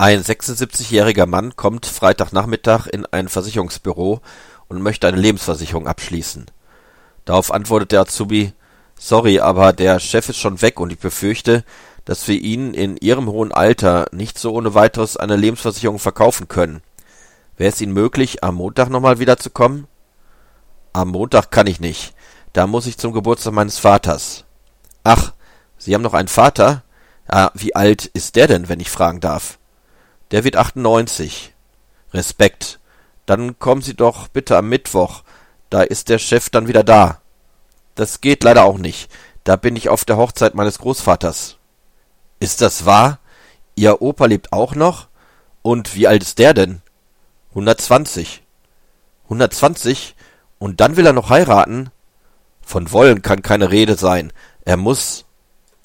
Ein 76-jähriger Mann kommt Freitagnachmittag in ein Versicherungsbüro und möchte eine Lebensversicherung abschließen. Darauf antwortet der Azubi, sorry, aber der Chef ist schon weg und ich befürchte, dass wir Ihnen in Ihrem hohen Alter nicht so ohne weiteres eine Lebensversicherung verkaufen können. Wäre es Ihnen möglich, am Montag nochmal wiederzukommen? Am Montag kann ich nicht. Da muss ich zum Geburtstag meines Vaters. Ach, Sie haben noch einen Vater? Ja, wie alt ist der denn, wenn ich fragen darf? Der wird 98. Respekt. Dann kommen Sie doch bitte am Mittwoch. Da ist der Chef dann wieder da. Das geht leider auch nicht. Da bin ich auf der Hochzeit meines Großvaters. Ist das wahr? Ihr Opa lebt auch noch? Und wie alt ist der denn? 120. 120? Und dann will er noch heiraten? Von wollen kann keine Rede sein. Er muss.